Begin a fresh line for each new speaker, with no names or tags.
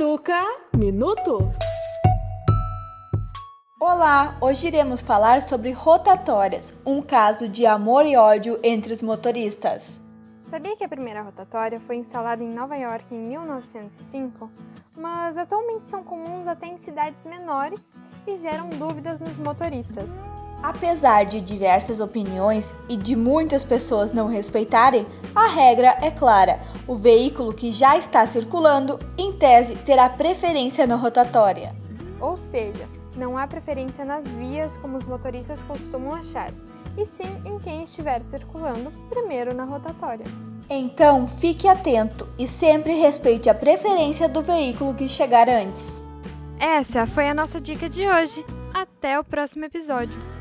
Educa Minuto.
Olá, hoje iremos falar sobre rotatórias, um caso de amor e ódio entre os motoristas.
Sabia que a primeira rotatória foi instalada em Nova York em 1905? Mas atualmente são comuns até em cidades menores e geram dúvidas nos motoristas.
Apesar de diversas opiniões e de muitas pessoas não respeitarem, a regra é clara: o veículo que já está circulando, em tese, terá preferência na rotatória.
Ou seja, não há preferência nas vias como os motoristas costumam achar, e sim em quem estiver circulando primeiro na rotatória.
Então, fique atento e sempre respeite a preferência do veículo que chegar antes.
Essa foi a nossa dica de hoje. Até o próximo episódio.